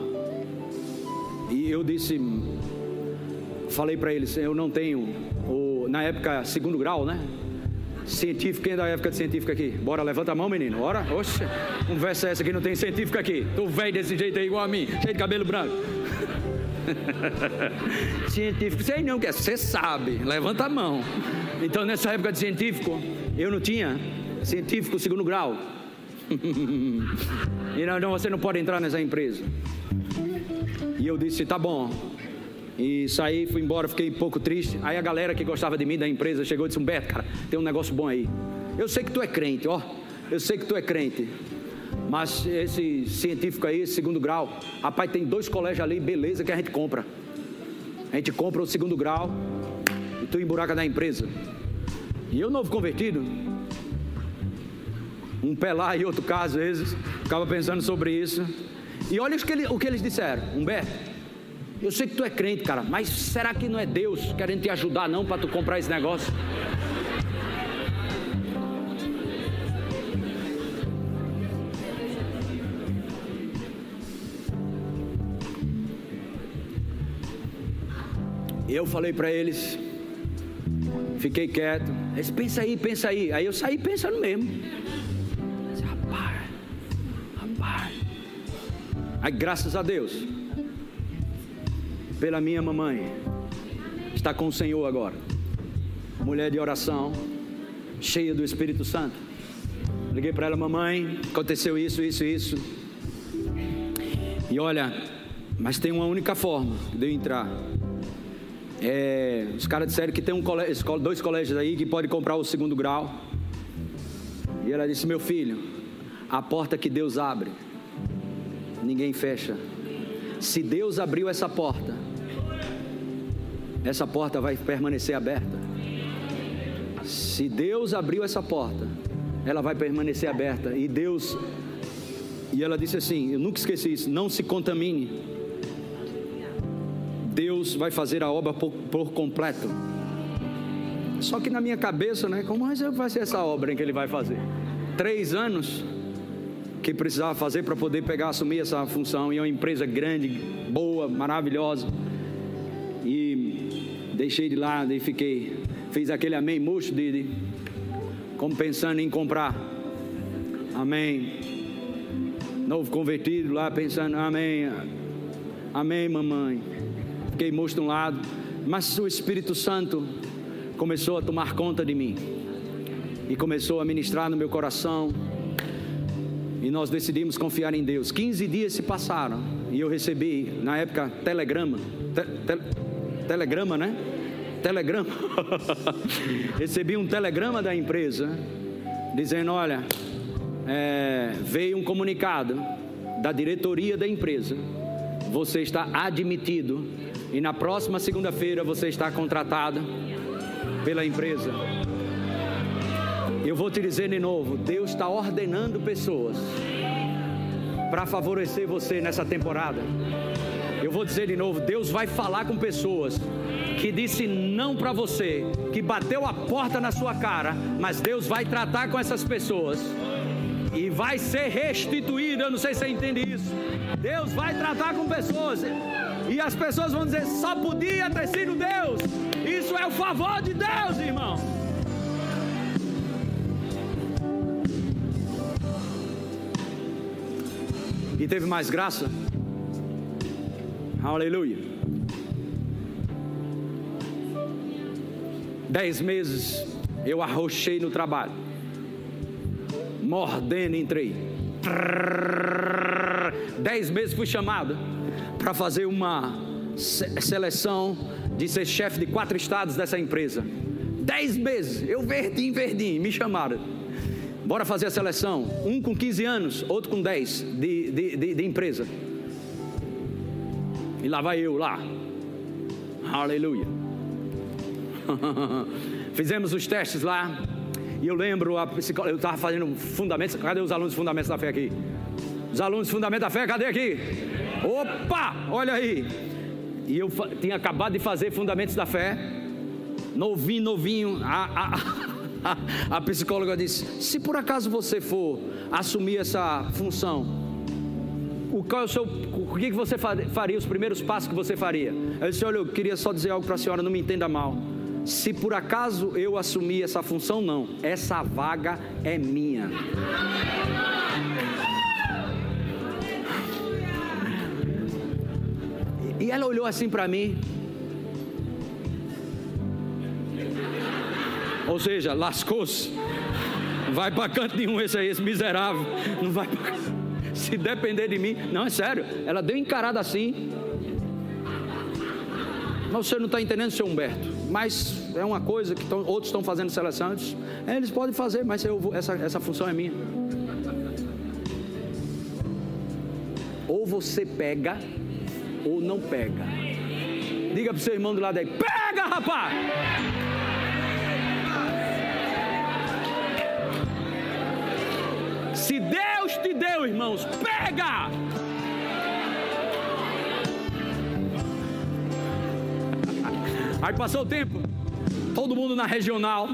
e eu disse, falei para eles: Eu não tenho, o, na época, segundo grau, né? Científico, quem é da época de científico aqui? Bora, levanta a mão, menino. Ora, oxe, conversa essa aqui, não tem científico aqui. Tu velho desse jeito aí, igual a mim, cheio de cabelo branco. [LAUGHS] científico, sei não, que é, você sabe, levanta a mão. Então, nessa época de científico, eu não tinha científico segundo grau. [LAUGHS] e não, você não pode entrar nessa empresa. E eu disse, tá bom. E saí, fui embora, fiquei um pouco triste. Aí a galera que gostava de mim da empresa chegou e disse: Humberto, cara, tem um negócio bom aí. Eu sei que tu é crente, ó. Eu sei que tu é crente. Mas esse científico aí, segundo grau, rapaz, tem dois colégios ali, beleza, que a gente compra. A gente compra o segundo grau e tu emburaca da empresa. E eu, novo convertido, um pé lá e outro cá, às vezes, ficava pensando sobre isso. E olha o que, ele, o que eles disseram, Humberto. Eu sei que tu é crente, cara, mas será que não é Deus querendo te ajudar não para tu comprar esse negócio? Eu falei para eles, fiquei quieto. Eles pensa aí, pensa aí. Aí eu saí pensando mesmo. Rapaz, rapaz. Aí graças a Deus pela minha mamãe, está com o Senhor agora. Mulher de oração, cheia do Espírito Santo. Liguei para ela, mamãe, aconteceu isso, isso, isso. E olha, mas tem uma única forma de eu entrar. É, os caras disseram que tem um colégio, dois colégios aí que pode comprar o segundo grau. E ela disse: Meu filho, a porta que Deus abre, ninguém fecha. Se Deus abriu essa porta, essa porta vai permanecer aberta. Se Deus abriu essa porta, ela vai permanecer aberta. E Deus, e ela disse assim: Eu nunca esqueci isso, não se contamine. Deus vai fazer a obra por, por completo. Só que na minha cabeça, né? Como vai ser essa obra que ele vai fazer? Três anos que precisava fazer para poder pegar, assumir essa função. E é uma empresa grande, boa, maravilhosa. Deixei de lado e fiquei. Fiz aquele amém murcho de, de como pensando em comprar. Amém. Novo convertido lá pensando, amém. Amém, mamãe. Fiquei murcho de um lado. Mas o Espírito Santo começou a tomar conta de mim. E começou a ministrar no meu coração. E nós decidimos confiar em Deus. 15 dias se passaram. E eu recebi, na época, telegrama. Te, te, telegrama, né? telegrama. [LAUGHS] Recebi um telegrama da empresa dizendo: olha, é, veio um comunicado da diretoria da empresa. Você está admitido e na próxima segunda-feira você está contratado pela empresa. Eu vou te dizer de novo: Deus está ordenando pessoas para favorecer você nessa temporada. Eu vou dizer de novo: Deus vai falar com pessoas que disse não para você, que bateu a porta na sua cara, mas Deus vai tratar com essas pessoas e vai ser restituído. Eu não sei se você entende isso. Deus vai tratar com pessoas e as pessoas vão dizer: só podia ter sido Deus. Isso é o favor de Deus, irmão. E teve mais graça. Aleluia. Dez meses eu arrochei no trabalho. Mordendo entrei. Dez meses fui chamado para fazer uma seleção de ser chefe de quatro estados dessa empresa. Dez meses, eu verdinho, verdinho, me chamaram. Bora fazer a seleção. Um com 15 anos, outro com 10 de, de, de, de empresa. E lá vai eu lá. Aleluia. [LAUGHS] Fizemos os testes lá. E eu lembro, a psicóloga, eu estava fazendo fundamentos. Cadê os alunos fundamentos da fé aqui? Os alunos fundamentos da fé, cadê aqui? Opa, olha aí. E eu tinha acabado de fazer fundamentos da fé. Novinho, novinho. A, a, a, [LAUGHS] a psicóloga disse: se por acaso você for assumir essa função, o, qual é o, seu, o que você faria, os primeiros passos que você faria? Eu disse: Olha, eu queria só dizer algo para a senhora, não me entenda mal. Se por acaso eu assumir essa função, não, essa vaga é minha. E ela olhou assim para mim. Ou seja, lascou-se. Vai para canto nenhum esse aí, esse miserável. Não vai pra... Se depender de mim. Não, é sério. Ela deu encarada assim. Mas você não está entendendo, seu Humberto. Mas é uma coisa que tão, outros estão fazendo seleção. É, eles podem fazer, mas vou, essa, essa função é minha. Ou você pega ou não pega. Diga para o seu irmão do lado aí: pega, rapaz! Irmãos, pega! Aí passou o tempo, todo mundo na regional.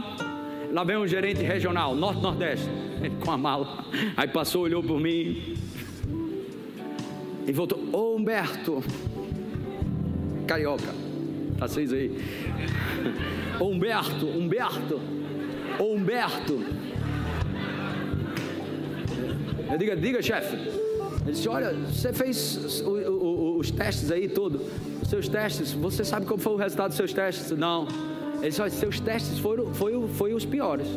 Lá vem um gerente regional, norte-nordeste, [LAUGHS] com a mala. Aí passou, olhou por mim, e voltou, ô Humberto, carioca, tá vocês aí. [LAUGHS] Ô Humberto, Humberto, ô Humberto. Eu digo, diga chefe. Ele disse, olha, você fez os testes aí tudo, os seus testes, você sabe qual foi o resultado dos seus testes? Não. Ele disse, olha, seus testes foram foi, foi os piores.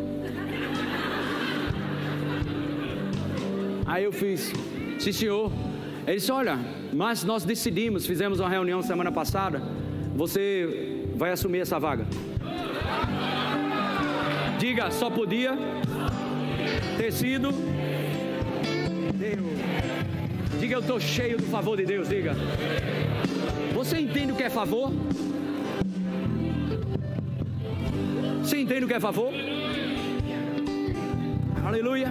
Aí eu fiz, sim senhor. Ele disse: Olha, mas nós decidimos, fizemos uma reunião semana passada, você vai assumir essa vaga. Diga, só podia ter sido Deus. Diga, eu estou cheio do favor de Deus. Diga, você entende o que é favor? Você entende o que é favor? Aleluia.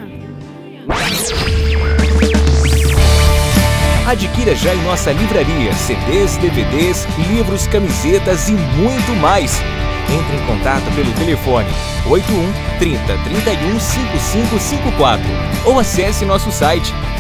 Adquira já em nossa livraria CDs, DVDs, livros, camisetas e muito mais. Entre em contato pelo telefone 81 30 31 5554 ou acesse nosso site